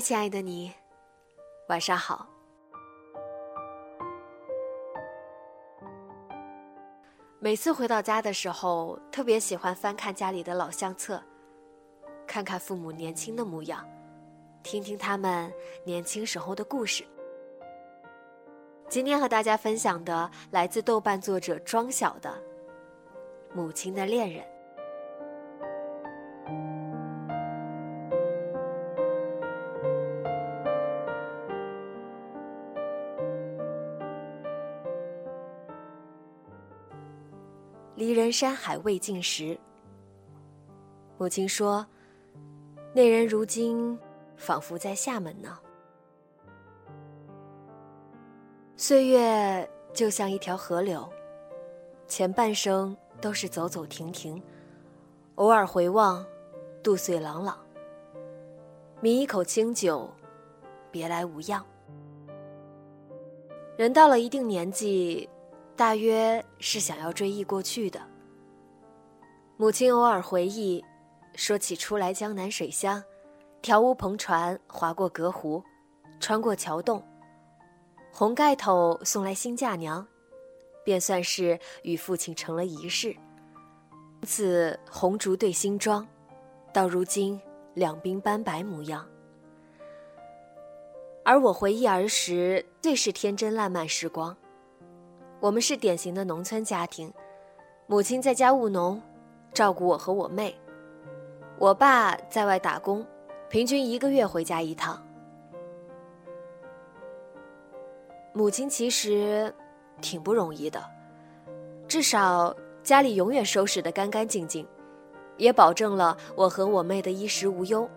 亲爱的你，晚上好。每次回到家的时候，特别喜欢翻看家里的老相册，看看父母年轻的模样，听听他们年轻时候的故事。今天和大家分享的来自豆瓣作者庄晓的《母亲的恋人》。山海未尽时，母亲说：“那人如今仿佛在厦门呢。”岁月就像一条河流，前半生都是走走停停，偶尔回望，度岁朗朗。抿一口清酒，别来无恙。人到了一定年纪。大约是想要追忆过去的。母亲偶尔回忆，说起初来江南水乡，条乌篷船划过隔湖，穿过桥洞，红盖头送来新嫁娘，便算是与父亲成了一世。自红烛对新妆，到如今两鬓斑白模样。而我回忆儿时，最是天真烂漫时光。我们是典型的农村家庭，母亲在家务农，照顾我和我妹。我爸在外打工，平均一个月回家一趟。母亲其实挺不容易的，至少家里永远收拾得干干净净，也保证了我和我妹的衣食无忧。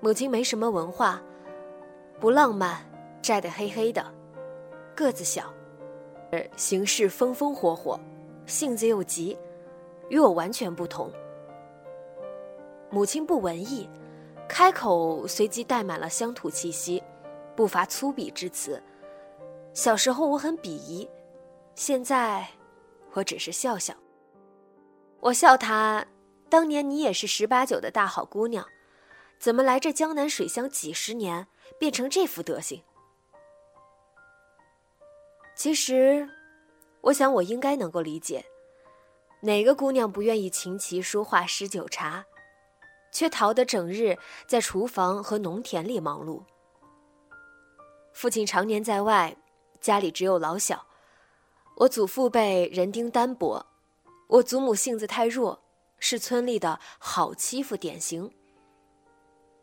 母亲没什么文化，不浪漫，晒得黑黑的，个子小。行事风风火火，性子又急，与我完全不同。母亲不文艺，开口随即带满了乡土气息，不乏粗鄙之词。小时候我很鄙夷，现在我只是笑笑。我笑她，当年你也是十八九的大好姑娘，怎么来这江南水乡几十年，变成这副德行？其实，我想我应该能够理解，哪个姑娘不愿意琴棋书画诗酒茶，却逃得整日在厨房和农田里忙碌。父亲常年在外，家里只有老小。我祖父辈人丁单薄，我祖母性子太弱，是村里的好欺负典型。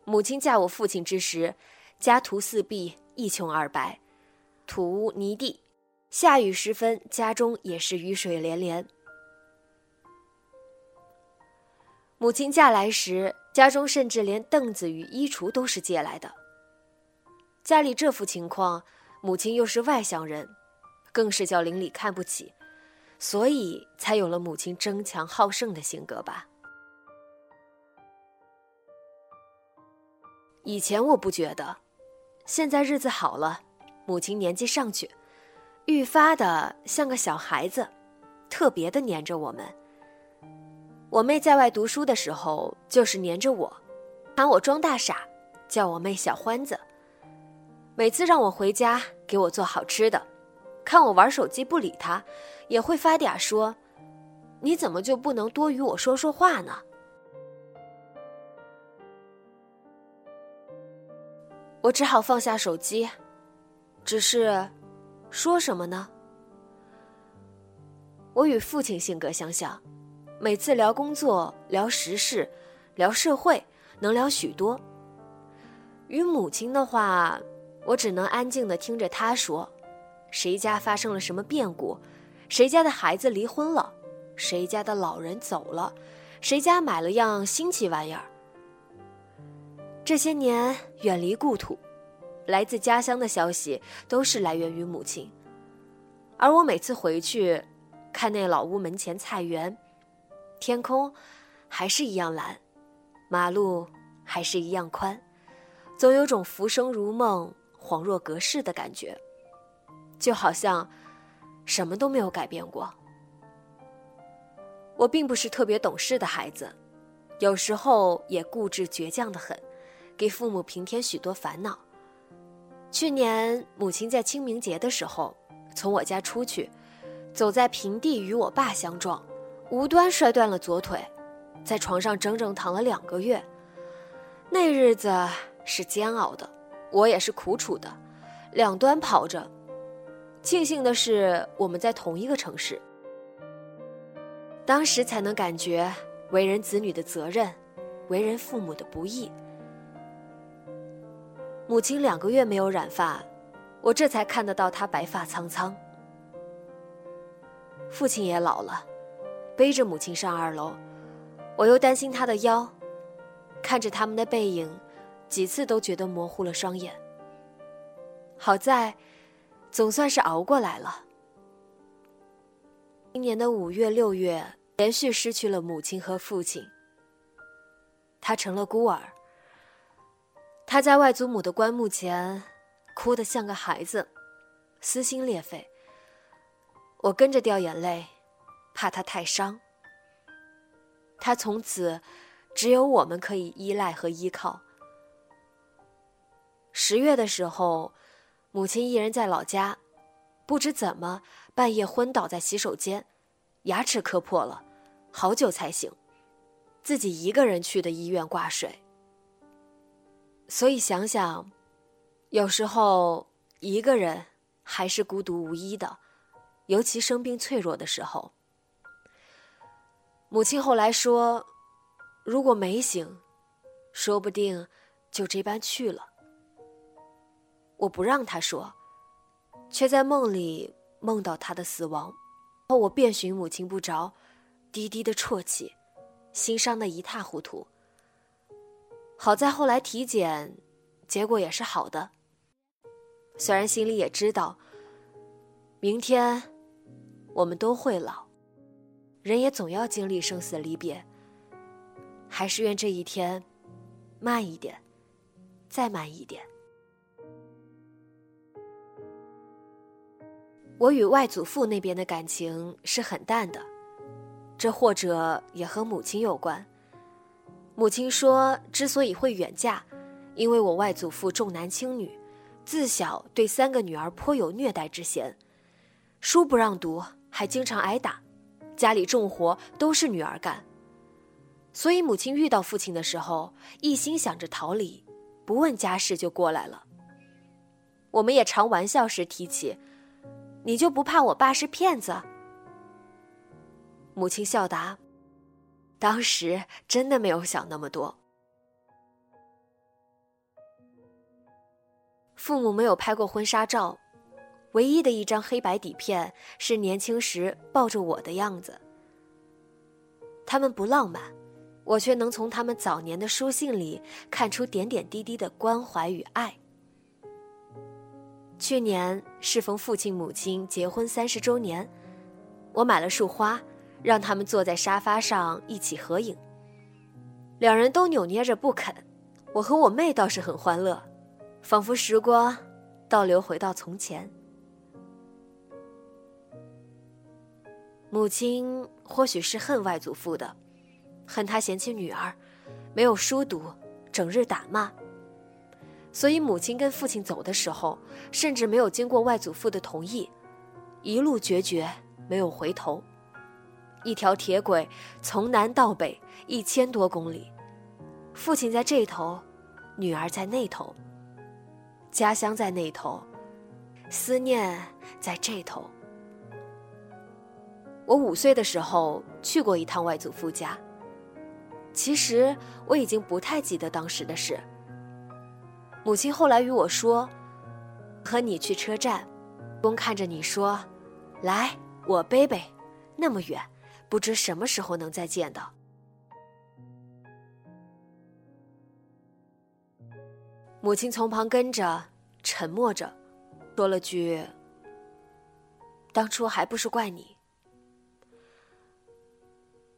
母亲嫁我父亲之时，家徒四壁，一穷二白，土屋泥地。下雨时分，家中也是雨水连连。母亲嫁来时，家中甚至连凳子与衣橱都是借来的。家里这副情况，母亲又是外乡人，更是叫邻里看不起，所以才有了母亲争强好胜的性格吧。以前我不觉得，现在日子好了，母亲年纪上去。愈发的像个小孩子，特别的黏着我们。我妹在外读书的时候，就是黏着我，喊我装大傻，叫我妹小欢子。每次让我回家给我做好吃的，看我玩手机不理她，也会发嗲说：“你怎么就不能多与我说说话呢？”我只好放下手机，只是说什么呢？我与父亲性格相像，每次聊工作、聊时事、聊社会，能聊许多。与母亲的话，我只能安静的听着她说，谁家发生了什么变故，谁家的孩子离婚了，谁家的老人走了，谁家买了样新奇玩意儿。这些年远离故土，来自家乡的消息都是来源于母亲，而我每次回去，看那老屋门前菜园，天空还是一样蓝，马路还是一样宽，总有种浮生如梦、恍若隔世的感觉，就好像什么都没有改变过。我并不是特别懂事的孩子，有时候也固执倔强的很。给父母平添许多烦恼。去年母亲在清明节的时候从我家出去，走在平地与我爸相撞，无端摔断了左腿，在床上整整躺了两个月。那日子是煎熬的，我也是苦楚的，两端跑着。庆幸的是我们在同一个城市，当时才能感觉为人子女的责任，为人父母的不易。母亲两个月没有染发，我这才看得到她白发苍苍。父亲也老了，背着母亲上二楼，我又担心他的腰，看着他们的背影，几次都觉得模糊了双眼。好在，总算是熬过来了。今年的五月、六月，连续失去了母亲和父亲，他成了孤儿。他在外祖母的棺木前，哭得像个孩子，撕心裂肺。我跟着掉眼泪，怕他太伤。他从此只有我们可以依赖和依靠。十月的时候，母亲一人在老家，不知怎么半夜昏倒在洗手间，牙齿磕破了，好久才醒，自己一个人去的医院挂水。所以想想，有时候一个人还是孤独无依的，尤其生病脆弱的时候。母亲后来说，如果没醒，说不定就这般去了。我不让他说，却在梦里梦到他的死亡，后我遍寻母亲不着，低低的啜泣，心伤得一塌糊涂。好在后来体检，结果也是好的。虽然心里也知道，明天我们都会老，人也总要经历生死离别。还是愿这一天慢一点，再慢一点。我与外祖父那边的感情是很淡的，这或者也和母亲有关。母亲说：“之所以会远嫁，因为我外祖父重男轻女，自小对三个女儿颇有虐待之嫌，书不让读，还经常挨打，家里重活都是女儿干。所以母亲遇到父亲的时候，一心想着逃离，不问家事就过来了。我们也常玩笑时提起，你就不怕我爸是骗子？”母亲笑答。当时真的没有想那么多。父母没有拍过婚纱照，唯一的一张黑白底片是年轻时抱着我的样子。他们不浪漫，我却能从他们早年的书信里看出点点滴滴的关怀与爱。去年适逢父亲母亲结婚三十周年，我买了束花。让他们坐在沙发上一起合影，两人都扭捏着不肯。我和我妹倒是很欢乐，仿佛时光倒流回到从前。母亲或许是恨外祖父的，恨他嫌弃女儿没有书读，整日打骂，所以母亲跟父亲走的时候，甚至没有经过外祖父的同意，一路决绝，没有回头。一条铁轨从南到北一千多公里，父亲在这头，女儿在那头。家乡在那头，思念在这头。我五岁的时候去过一趟外祖父家。其实我已经不太记得当时的事。母亲后来与我说：“和你去车站，公看着你说，来，我背背，那么远，不知什么时候能再见到。”母亲从旁跟着，沉默着，说了句：“当初还不是怪你。”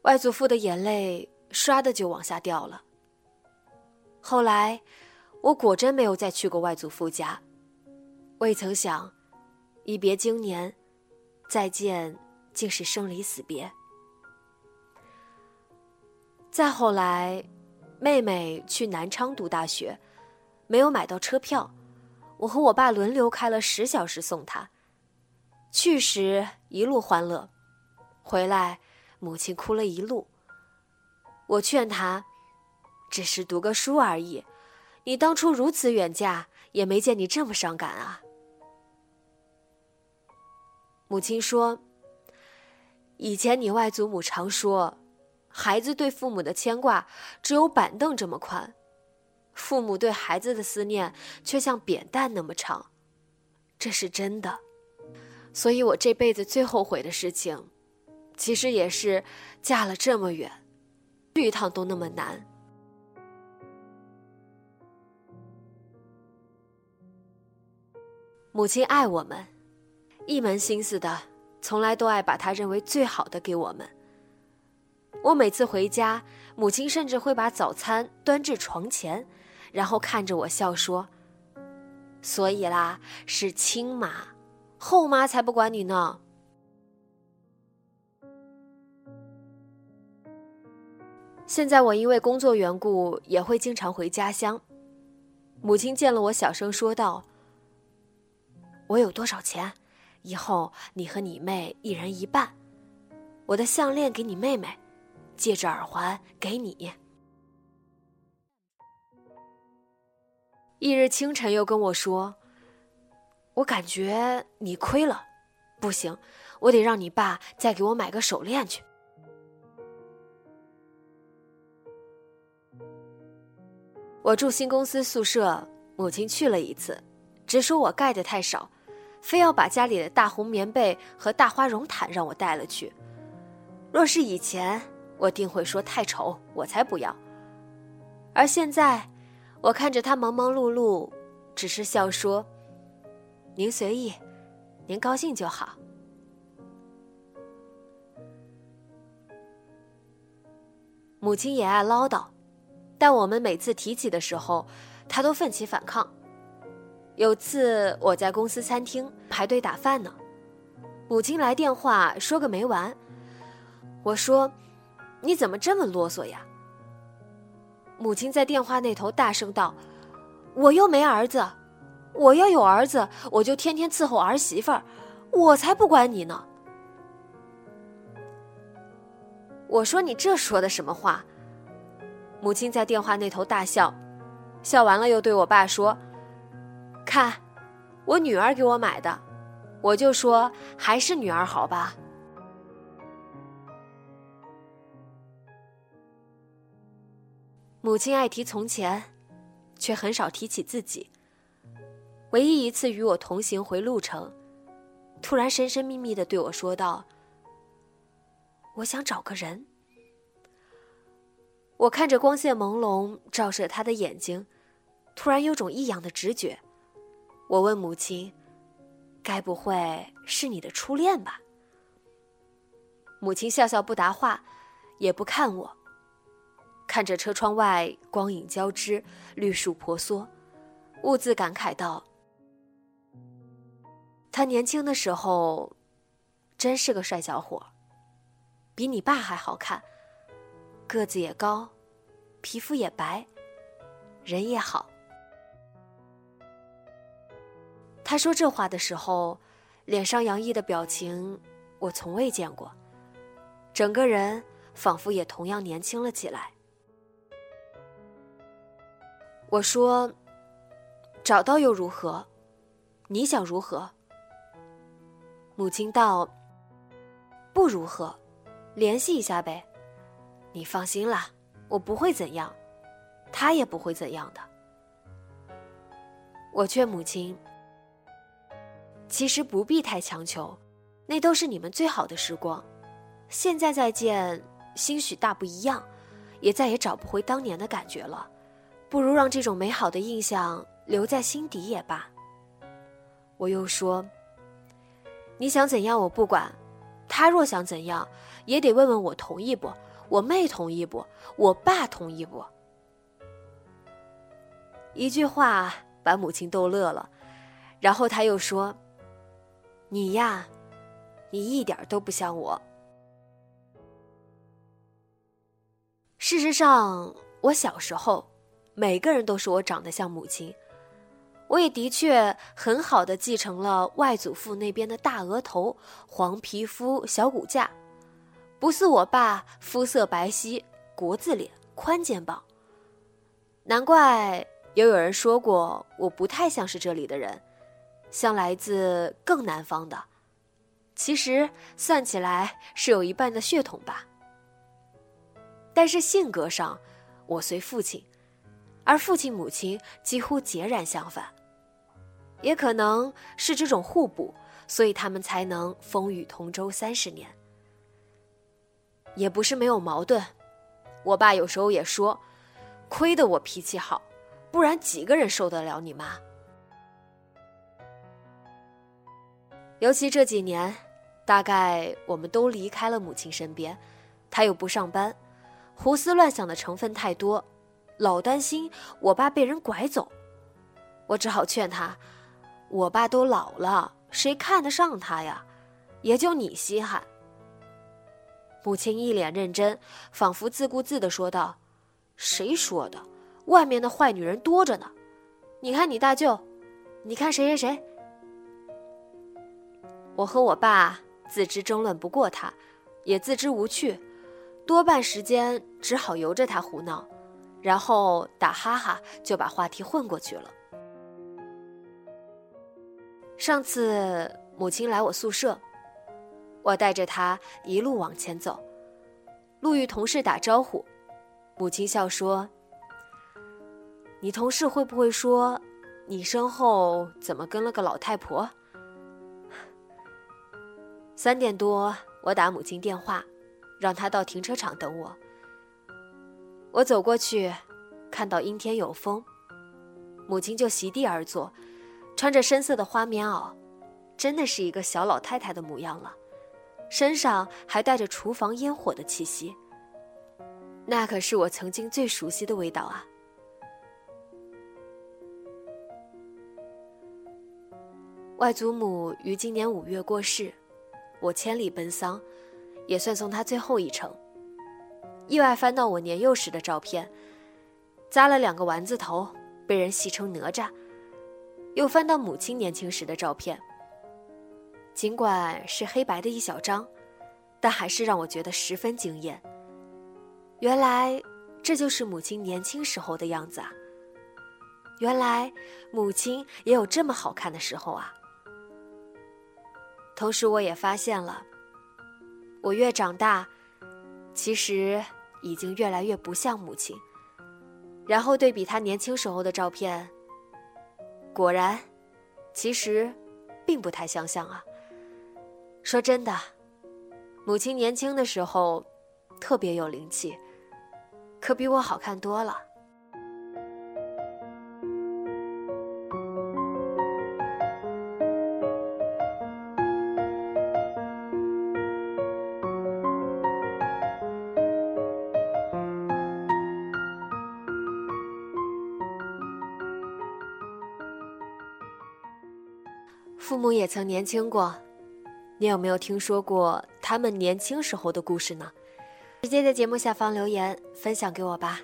外祖父的眼泪。唰的就往下掉了。后来，我果真没有再去过外祖父家，未曾想，一别经年，再见竟是生离死别。再后来，妹妹去南昌读大学，没有买到车票，我和我爸轮流开了十小时送她。去时一路欢乐，回来母亲哭了一路。我劝她，只是读个书而已。你当初如此远嫁，也没见你这么伤感啊。母亲说：“以前你外祖母常说，孩子对父母的牵挂只有板凳这么宽，父母对孩子的思念却像扁担那么长。这是真的。所以我这辈子最后悔的事情，其实也是嫁了这么远。”去一趟都那么难。母亲爱我们，一门心思的，从来都爱把她认为最好的给我们。我每次回家，母亲甚至会把早餐端至床前，然后看着我笑说：“所以啦，是亲妈，后妈才不管你呢。”现在我因为工作缘故，也会经常回家乡。母亲见了我，小声说道：“我有多少钱？以后你和你妹一人一半。我的项链给你妹妹，戒指、耳环给你。”翌日清晨又跟我说：“我感觉你亏了，不行，我得让你爸再给我买个手链去。”我住新公司宿舍，母亲去了一次，只说我盖的太少，非要把家里的大红棉被和大花绒毯让我带了去。若是以前，我定会说太丑，我才不要。而现在，我看着他忙忙碌碌，只是笑说：“您随意，您高兴就好。”母亲也爱唠叨。但我们每次提起的时候，他都奋起反抗。有次我在公司餐厅排队打饭呢，母亲来电话说个没完。我说：“你怎么这么啰嗦呀？”母亲在电话那头大声道：“我又没儿子，我要有儿子，我就天天伺候儿媳妇儿，我才不管你呢。”我说：“你这说的什么话？”母亲在电话那头大笑，笑完了又对我爸说：“看，我女儿给我买的，我就说还是女儿好吧。”母亲爱提从前，却很少提起自己。唯一一次与我同行回路程，突然神神秘秘的对我说道：“我想找个人。”我看着光线朦胧照射他的眼睛，突然有种异样的直觉。我问母亲：“该不会是你的初恋吧？”母亲笑笑不答话，也不看我。看着车窗外光影交织，绿树婆娑，兀自感慨道：“他年轻的时候，真是个帅小伙，比你爸还好看。”个子也高，皮肤也白，人也好。他说这话的时候，脸上洋溢的表情我从未见过，整个人仿佛也同样年轻了起来。我说：“找到又如何？你想如何？母亲道：“不如何，联系一下呗。你放心啦，我不会怎样，他也不会怎样的。”我劝母亲：“其实不必太强求，那都是你们最好的时光。现在再见，兴许大不一样，也再也找不回当年的感觉了。不如让这种美好的印象留在心底也罢。”我又说：“你想怎样，我不管。他若想怎样，也得问问我同意不？我妹同意不？我爸同意不？”一句话把母亲逗乐了，然后他又说：“你呀，你一点都不像我。事实上，我小时候，每个人都说我长得像母亲。”我也的确很好的继承了外祖父那边的大额头、黄皮肤、小骨架，不似我爸肤色白皙、国字脸、宽肩膀。难怪也有人说过我不太像是这里的人，像来自更南方的。其实算起来是有一半的血统吧。但是性格上，我随父亲，而父亲母亲几乎截然相反。也可能是这种互补，所以他们才能风雨同舟三十年。也不是没有矛盾，我爸有时候也说：“亏得我脾气好，不然几个人受得了你妈？”尤其这几年，大概我们都离开了母亲身边，他又不上班，胡思乱想的成分太多，老担心我爸被人拐走，我只好劝他。我爸都老了，谁看得上他呀？也就你稀罕。母亲一脸认真，仿佛自顾自的说道：“谁说的？外面的坏女人多着呢。你看你大舅，你看谁谁谁。”我和我爸自知争论不过他，也自知无趣，多半时间只好由着他胡闹，然后打哈哈就把话题混过去了。上次母亲来我宿舍，我带着她一路往前走，路遇同事打招呼，母亲笑说：“你同事会不会说，你身后怎么跟了个老太婆？”三点多，我打母亲电话，让她到停车场等我。我走过去，看到阴天有风，母亲就席地而坐。穿着深色的花棉袄，真的是一个小老太太的模样了，身上还带着厨房烟火的气息。那可是我曾经最熟悉的味道啊！外祖母于今年五月过世，我千里奔丧，也算送她最后一程。意外翻到我年幼时的照片，扎了两个丸子头，被人戏称哪吒。又翻到母亲年轻时的照片，尽管是黑白的一小张，但还是让我觉得十分惊艳。原来这就是母亲年轻时候的样子啊！原来母亲也有这么好看的时候啊！同时，我也发现了，我越长大，其实已经越来越不像母亲。然后对比她年轻时候的照片。果然，其实，并不太相像啊。说真的，母亲年轻的时候，特别有灵气，可比我好看多了。父母也曾年轻过，你有没有听说过他们年轻时候的故事呢？直接在节目下方留言分享给我吧。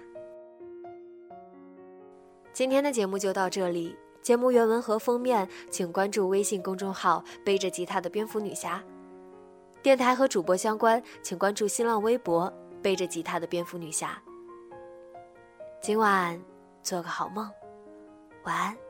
今天的节目就到这里，节目原文和封面请关注微信公众号“背着吉他的蝙蝠女侠”，电台和主播相关请关注新浪微博“背着吉他的蝙蝠女侠”。今晚做个好梦，晚安。